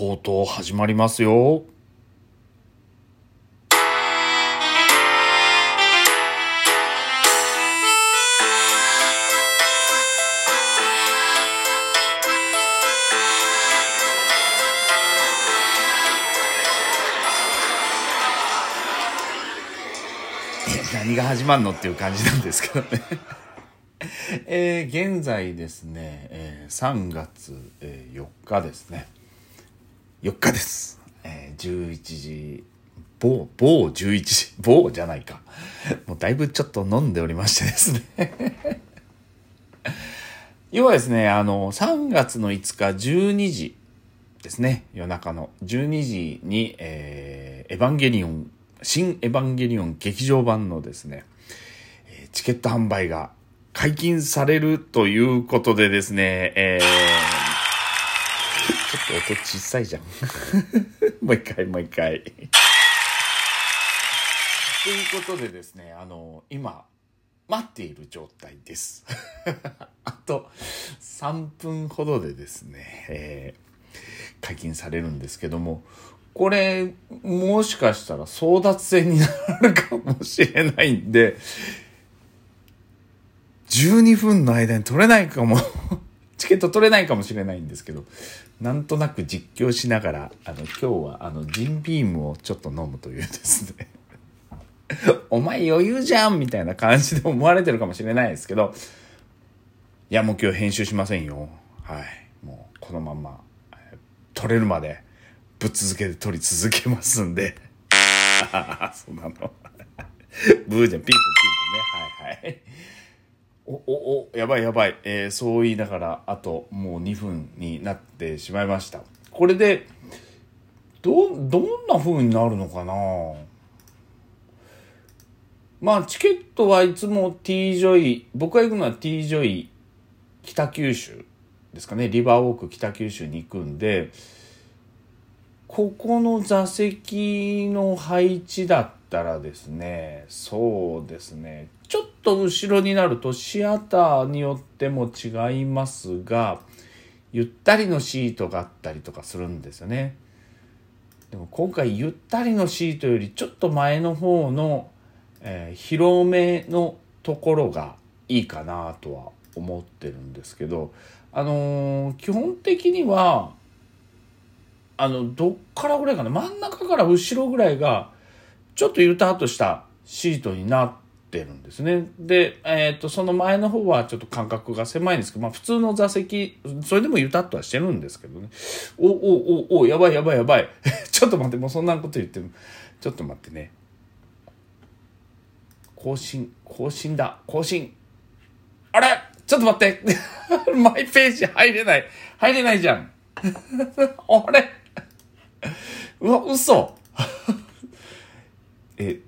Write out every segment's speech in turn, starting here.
とうとう始まりますよ。何が始まるのっていう感じなんですけどね えー、現在ですね、えー、3月、えー、4日ですね。4日です。えー、11時、某、某11時、某じゃないか。もうだいぶちょっと飲んでおりましてですね 要はですね、あの、3月の5日12時ですね、夜中の12時に、えー、エヴァンゲリオン新エヴァンゲリオン劇場版のですね、チケット販売が解禁されるということでですね、えー、音小さいじゃん。もう一回、もう一回。ということでですね、あの、今、待っている状態です。あと3分ほどでですね、えー、解禁されるんですけども、これ、もしかしたら争奪戦になるかもしれないんで、12分の間に取れないかもチケット取れないかもしれないんですけど、なんとなく実況しながら、あの、今日は、あの、ジンビームをちょっと飲むというですね お前余裕じゃんみたいな感じで思われてるかもしれないですけど、いや、もう今日編集しませんよ。はい。もう、このまんま、取れるまで、ぶっ続けて撮り続けますんで。あ あそうなの。ブーじゃん、ピンポンピンポンね。はいはい。お、お、お、やばいやばい。えー、そう言いながら、あともう2分になってしまいました。これで、ど、どんな風になるのかな？まあ、チケットはいつも T ジョイ、僕が行くのは T ジョイ北九州ですかね。リバーウォーク北九州に行くんで、ここの座席の配置だったらですね、そうですね、ちょっと後ろになるとシアターによっても違いますが、ゆったりのシートがあったりとかするんですよね。でも今回ゆったりのシートよりちょっと前の方の、えー、広めのところがいいかなとは思ってるんですけど、あのー、基本的にはあの、どっからぐらいかな真ん中から後ろぐらいが、ちょっとゆたっとしたシートになってるんですね。で、えっ、ー、と、その前の方はちょっと間隔が狭いんですけど、まあ普通の座席、それでもゆたっとはしてるんですけどね。お、お、お、お、やばいやばいやばい。ちょっと待って、もうそんなこと言っても、ちょっと待ってね。更新、更新だ、更新。あれ？ちょっと待って マイページ入れない。入れないじゃん。あれ？うわ、嘘え、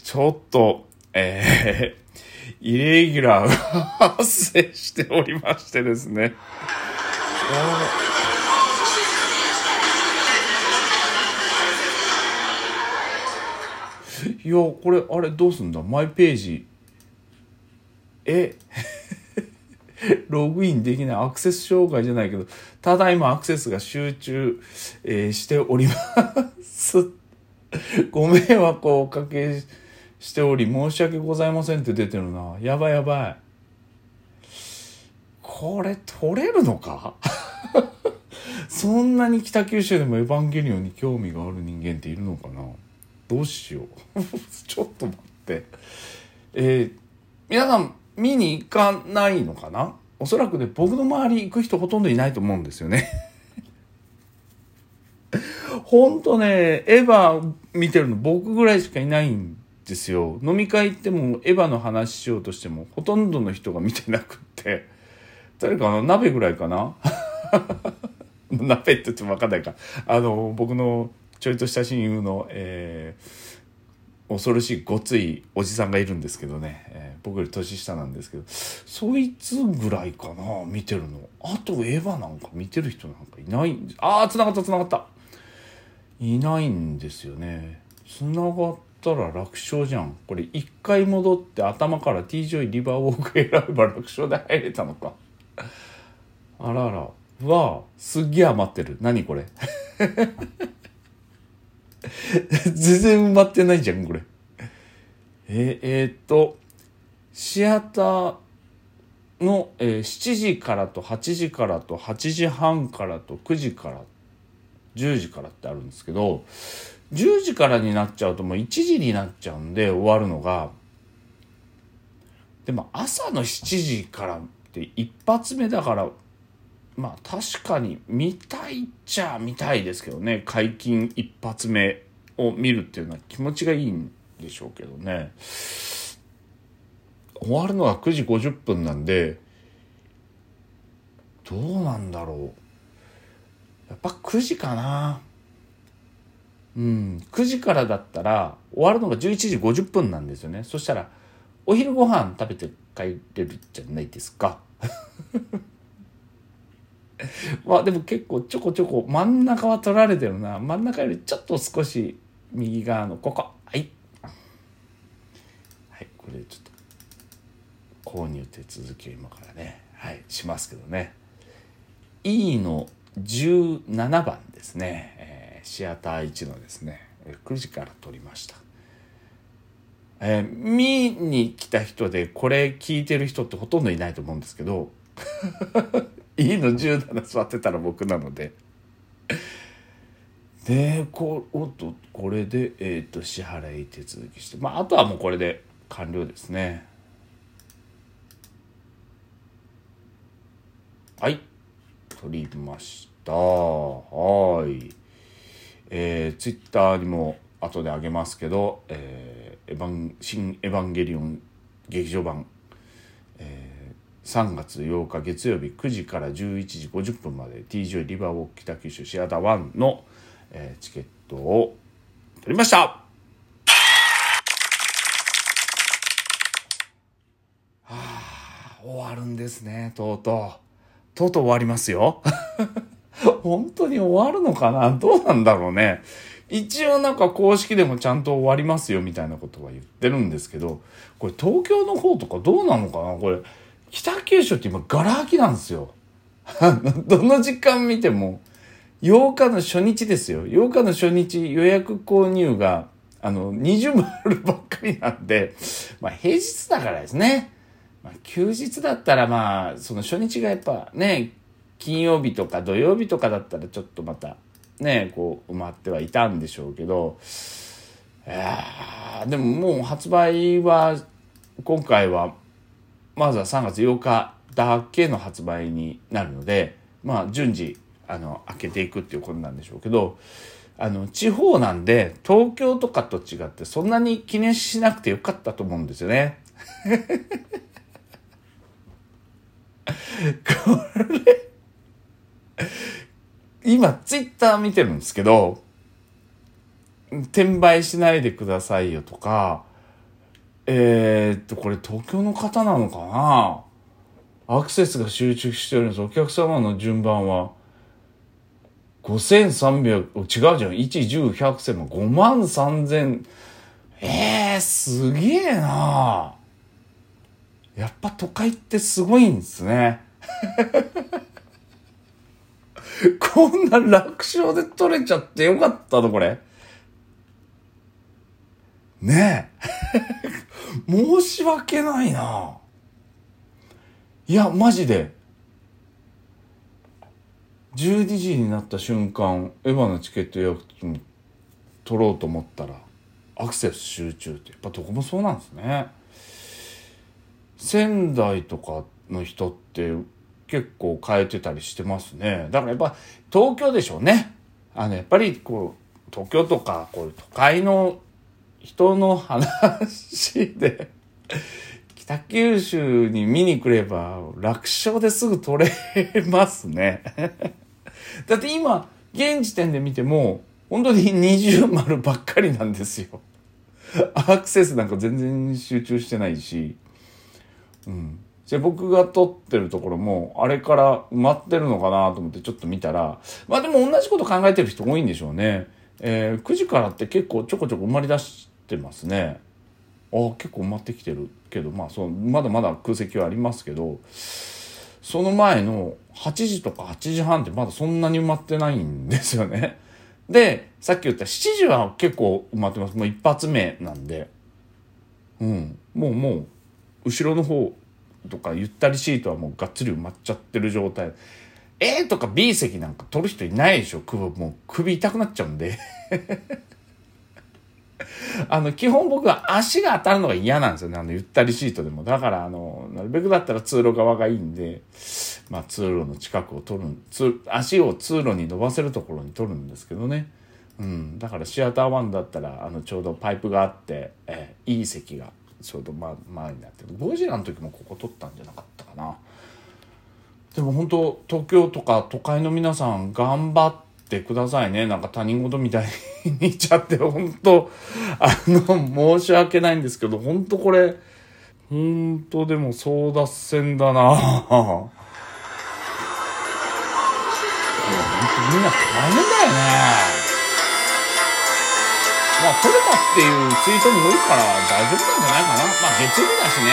ちょっと、えー、イレギュラーが発生しておりましてですね。いや、これ、あれ、どうすんだ？マイページ。え？ログインできないアクセス障害じゃないけど、ただいまアクセスが集中、えー、しております。ご迷惑をおかけしており、申し訳ございませんって出てるな。やばいやばい。これ取れるのか？そんなに北九州でもエヴァンゲリオンに興味がある人間っているのかな？どうしよう。ちょっと待って。えー、皆さん、見に行かないのかな？おそらくね、僕の周り行く人ほとんどいないと思うんですよね。ほんとね、エヴァ見てるの僕ぐらいしかいないんですよ。飲み会行ってもエヴァの話しようとしてもほとんどの人が見てなくって。誰かな鍋ぐらいかな 鍋って言ってもわかんないか。あの、僕のちょいとした親友の、えー、恐ろしいごついおじさんがいるんですけどね、えー、僕より年下なんですけどそいつぐらいかな見てるのあとエヴァなんか見てる人なんかいないああ繋がった繋がったいないんですよね。繋がったら楽勝じゃん。これ一回戻って頭から T ジョイリバーウォーク選べば楽勝で入れたのか。あらあら。わあすっげえ余ってる。何これ？全然埋まってないじゃん、これ。え、えー、っと、シアターの、えー、7時からと8時からと8時半からと9時から10時からってあるんですけど、10時からになっちゃうともう1時になっちゃうんで終わるのが、でも朝の7時からって一発目だから、まあ確かに見たいっちゃ見たいですけどね、解禁一発目を見るっていうのは気持ちがいいんでしょうけどね。終わるのが9時50分なんで、どうなんだろう。やっぱ9時かな。うん、9時からだったら終わるのが11時50分なんですよね。そしたらお昼ご飯食べて帰れるじゃないですか。まあでも結構ちょこちょこ真ん中は取られてるな。真ん中よりちょっと少し右側のここ。はい。はい、これちょっと購入手続きを今からね、はい、しますけどね。E の17番ですね、えー、シアター1のですね。9時から撮りました、えー、見に来た人でこれ聞いてる人ってほとんどいないと思うんですけど いいの？17座ってたら僕なので。でこおっとこれで、えーと、と支払い手続きしてまああとはもうこれで完了ですね。はい。取りました。はい。えー、ツイッターにも後であげますけど、えー、エヴァン新エヴァンゲリオン劇場版、えー、3月8日月曜日9時から11時50分まで TJ リバーウォー北九州シアター1の、えー、チケットを取りました。はあ終わるんですねとうとう。とうとう終わりますよ。本当に終わるのかな？どうなんだろうね。一応なんか公式でもちゃんと終わりますよみたいなことは言ってるんですけど、これ東京の方とかどうなのかな？これ、北九州って今ガラ空きなんですよ。どの時間見ても、8日の初日ですよ。8日の初日予約購入が、あの、20万あるばっかりなんで、まあ平日だからですね。まあ、休日だったらまあ、その初日がやっぱね、金曜日とか土曜日とかだったらちょっとまたね、こう埋まってはいたんでしょうけど、でももう発売は、今回は、まずは3月8日だけの発売になるので、まあ順次、あの、開けていくっていうことなんでしょうけど、あの、地方なんで、東京とかと違ってそんなに記念しなくてよかったと思うんですよね。これ 今、ツイッター見てるんですけど、転売しないでくださいよとか、えー、っと、これ東京の方なのかな？アクセスが集中してるんです。お客様の順番は、5300、違うじゃん。1、10、100、1000 5万3000。えー、すげえなやっぱ都会ってすごいんですね。こんな楽勝で取れちゃってよかったのこれ。ねえ。申し訳ないな。いや、マジで。12時になった瞬間、エヴァのチケット予約取ろうと思ったら、アクセス集中って、やっぱどこもそうなんですね。仙台とかの人って結構変えてたりしてますね。だからやっぱ東京でしょうね。あの、やっぱりこう、東京とかこう都会の人の話で北九州に見に来れば楽勝ですぐ取れますね。だって今、現時点で見ても、本当に二重丸ばっかりなんですよ。アクセスなんか全然集中してないし。うん。じゃ僕が撮ってるところも、あれから埋まってるのかなと思ってちょっと見たら、まあでも同じこと考えてる人多いんでしょうね。えー、9時からって結構ちょこちょこ埋まり出してますね。あ結構埋まってきてるけど、まあそう、まだまだ空席はありますけど、その前の8時とか8時半ってまだそんなに埋まってないんですよね。で、さっき言った7時は結構埋まってます。もう一発目なんで。うん。もうもう、後ろの方とかゆったりシートはもうがっつり埋まっちゃってる状態。A とか B 席なんか取る人いないでしょ。首、もう首痛くなっちゃうんで。あの、基本僕は足が当たるのが嫌なんですよね。あの、ゆったりシートでも。だから、あの、なるべくだったら通路側がいいんで、まあ、通路の近くを取る、足を通路に伸ばせるところに取るんですけどね。うん。だから、シアター1だったら、あの、ちょうどパイプがあって、えー、いい席が、ちょうど、ま、前になって。ゴジラの時もここ取ったんじゃなかったかな。でも本当、東京とか都会の皆さん頑張って、くださいね。なんか他人事みたいに言っちゃって、本当あの、申し訳ないんですけど、本当これ、本当でも争奪戦だな 本当みんな大変だよね。まあ、取れたっていうツイートも多いから大丈夫なんじゃないかな。まあ、月曜日だしね。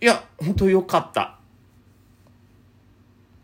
うん。いや、本当よかった。